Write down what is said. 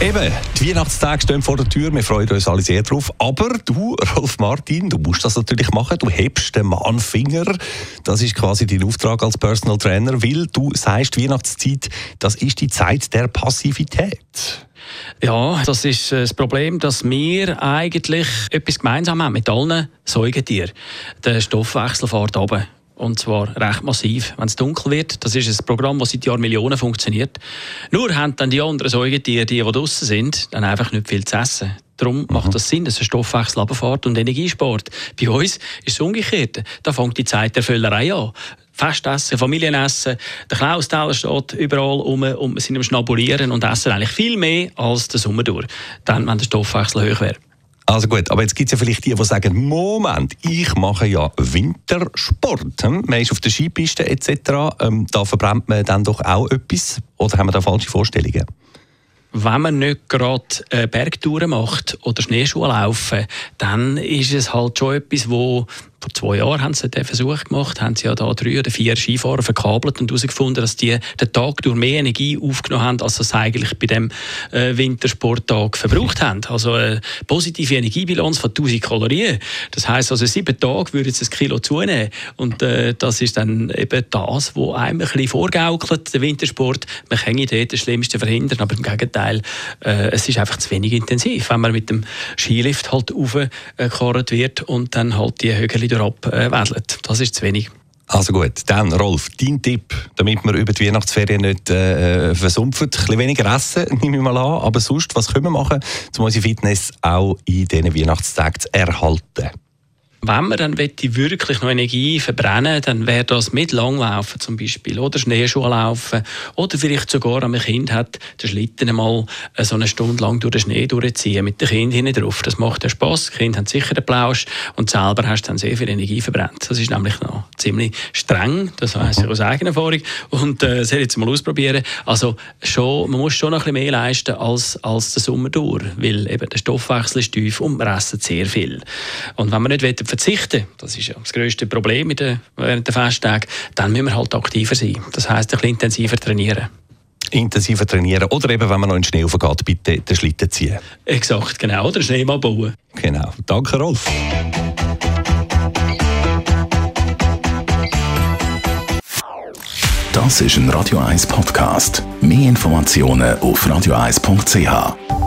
Eben, die Weihnachtstage stehen vor der Tür, wir freuen uns alle sehr drauf. Aber du, Rolf Martin, du musst das natürlich machen. Du hebst den Mannfinger. Das ist quasi dein Auftrag als Personal Trainer, weil du sagst, die Weihnachtszeit, das ist die Zeit der Passivität. Ja, das ist das Problem, dass wir eigentlich etwas gemeinsam haben mit allen Säugetieren. Der Stoffwechsel fährt oben. Und zwar recht massiv, wenn es dunkel wird. Das ist ein Programm, das seit Millionen funktioniert. Nur haben dann die anderen Säugetiere, die, die draußen sind, dann einfach nicht viel zu essen. Darum mhm. macht das Sinn, dass ein Stoffwechsel runterfährt und Energiesport. Bei uns ist es umgekehrt. Da fängt die Zeit der Völlerei an. Festessen, Familienessen. Der Klausteller steht überall um und wir sind am Schnabulieren und essen eigentlich viel mehr als der Sommer durch. Dann, wenn der Stoffwechsel hoch wäre. Also gut, aber jetzt gibt es ja vielleicht die, die sagen, Moment, ich mache ja Wintersport. Hm? Man ist auf der Skipiste etc. Ähm, da verbrennt man dann doch auch etwas. Oder haben wir da falsche Vorstellungen? wenn man nicht gerade Bergtouren macht oder Schneeschuhe laufen, dann ist es halt schon etwas, wo vor zwei Jahren haben sie den Versuch gemacht, haben sie ja da drei oder vier Skifahrer verkabelt und herausgefunden, dass die den Tag durch mehr Energie aufgenommen haben, als sie eigentlich bei dem äh, Wintersporttag verbraucht haben. Also eine positive Energiebilanz von 1000 Kalorien. Das heißt also sieben Tage würden sie ein Kilo zunehmen und äh, das ist dann eben das, was einem ein bisschen vorgaukelt, der Wintersport. Man kann dort das Schlimmste verhindern, aber im Gegenteil, äh, es ist einfach zu wenig intensiv, wenn man mit dem Skilift halt aufgekarrt wird und dann halt die Höhe wieder abwedelt. Das ist zu wenig. Also gut, dann Rolf, dein Tipp, damit wir über die Weihnachtsferien nicht äh, versumpfen. Ein bisschen weniger essen, nehme ich mal an. Aber sonst, was können wir machen, um unsere Fitness auch in diesen Weihnachtstagen zu erhalten? Wenn man dann wirklich noch Energie verbrennen dann wäre das mit Langlaufen zum Beispiel oder Schneeschuhe laufen oder vielleicht sogar, wenn man ein Kind hat, den Schlitten mal äh, so eine Stunde lang durch den Schnee durchziehen mit dem Kind hinten drauf. Das macht ja Spass. Die Kinder haben sicher den Plausch und selber hast du dann sehr viel Energie verbrannt. Das ist nämlich noch ziemlich streng, das weiß ich aus eigener Erfahrung und äh, das jetzt mal ausprobieren. Also schon, man muss schon noch ein bisschen mehr leisten als, als der Sommer durch, weil eben der Stoffwechsel ist tief und man essen sehr viel. Und wenn man nicht verzichten das ist ja das grösste Problem der, während der Festtagen, dann müssen wir halt aktiver sein. Das heisst, ein bisschen intensiver trainieren intensiver trainieren oder eben, wenn man noch in den Schnee aufgeht, bitte den Schlitten ziehen. Exakt, genau. Oder Schnee mal bauen. Genau. Danke, Rolf. Das ist ein Radio 1 Podcast. Mehr Informationen auf radio1.ch.